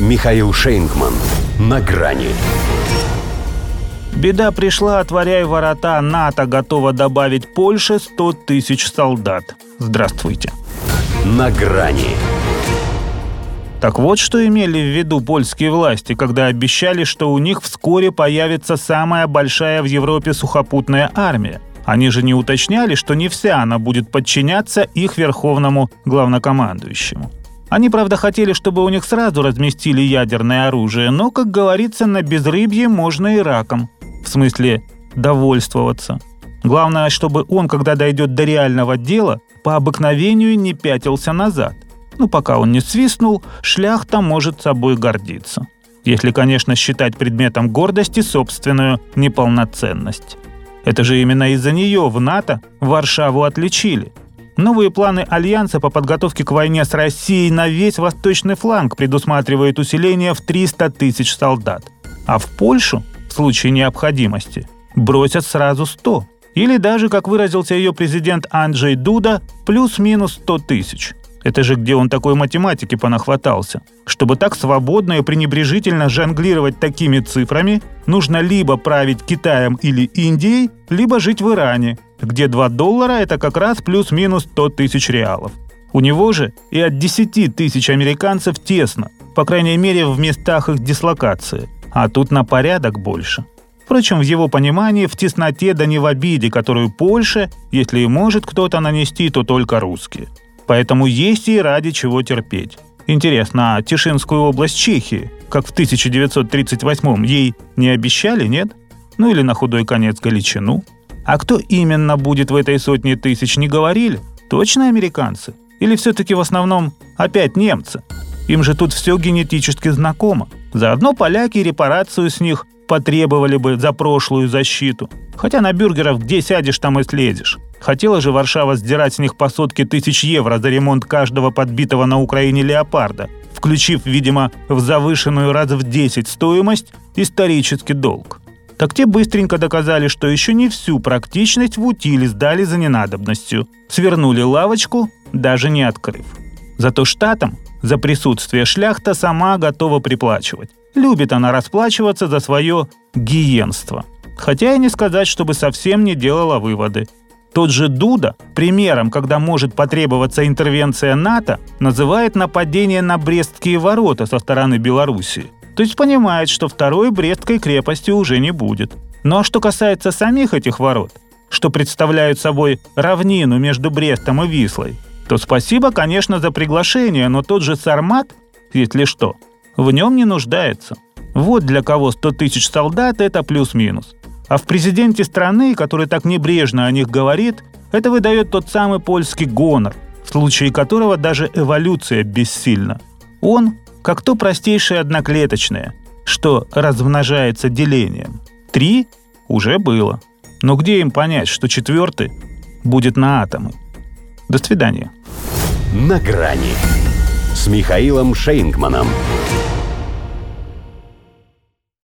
Михаил Шейнгман. На грани. Беда пришла, отворяй ворота, НАТО готова добавить Польше 100 тысяч солдат. Здравствуйте. На грани. Так вот, что имели в виду польские власти, когда обещали, что у них вскоре появится самая большая в Европе сухопутная армия. Они же не уточняли, что не вся она будет подчиняться их верховному главнокомандующему. Они, правда, хотели, чтобы у них сразу разместили ядерное оружие, но, как говорится, на безрыбье можно и раком. В смысле, довольствоваться. Главное, чтобы он, когда дойдет до реального дела, по обыкновению не пятился назад. Ну, пока он не свистнул, шляхта может собой гордиться. Если, конечно, считать предметом гордости собственную неполноценность. Это же именно из-за нее в НАТО Варшаву отличили – Новые планы Альянса по подготовке к войне с Россией на весь восточный фланг предусматривают усиление в 300 тысяч солдат. А в Польшу, в случае необходимости, бросят сразу 100. Или даже, как выразился ее президент Анджей Дуда, плюс-минус 100 тысяч. Это же где он такой математики понахватался. Чтобы так свободно и пренебрежительно жонглировать такими цифрами, нужно либо править Китаем или Индией, либо жить в Иране, где 2 доллара – это как раз плюс-минус 100 тысяч реалов. У него же и от 10 тысяч американцев тесно, по крайней мере в местах их дислокации, а тут на порядок больше. Впрочем, в его понимании в тесноте да не в обиде, которую Польша, если и может кто-то нанести, то только русские. Поэтому есть и ради чего терпеть. Интересно, а Тишинскую область Чехии, как в 1938-м, ей не обещали, нет? Ну или на худой конец Галичину – а кто именно будет в этой сотне тысяч, не говорили? Точно американцы? Или все-таки в основном опять немцы? Им же тут все генетически знакомо. Заодно поляки репарацию с них потребовали бы за прошлую защиту. Хотя на бюргеров где сядешь, там и следишь. Хотела же Варшава сдирать с них по сотке тысяч евро за ремонт каждого подбитого на Украине леопарда, включив, видимо, в завышенную раз в 10 стоимость исторический долг так те быстренько доказали, что еще не всю практичность в утиле сдали за ненадобностью. Свернули лавочку, даже не открыв. Зато штатам за присутствие шляхта сама готова приплачивать. Любит она расплачиваться за свое гиенство. Хотя и не сказать, чтобы совсем не делала выводы. Тот же Дуда примером, когда может потребоваться интервенция НАТО, называет нападение на Брестские ворота со стороны Белоруссии – то есть понимает, что второй Брестской крепости уже не будет. Ну а что касается самих этих ворот, что представляют собой равнину между Брестом и Вислой, то спасибо, конечно, за приглашение, но тот же Сармат, если что, в нем не нуждается. Вот для кого 100 тысяч солдат – это плюс-минус. А в президенте страны, который так небрежно о них говорит, это выдает тот самый польский гонор, в случае которого даже эволюция бессильна. Он как то простейшее одноклеточное, что размножается делением. Три уже было. Но где им понять, что четвертый будет на атомы? До свидания. На грани с Михаилом Шейнгманом.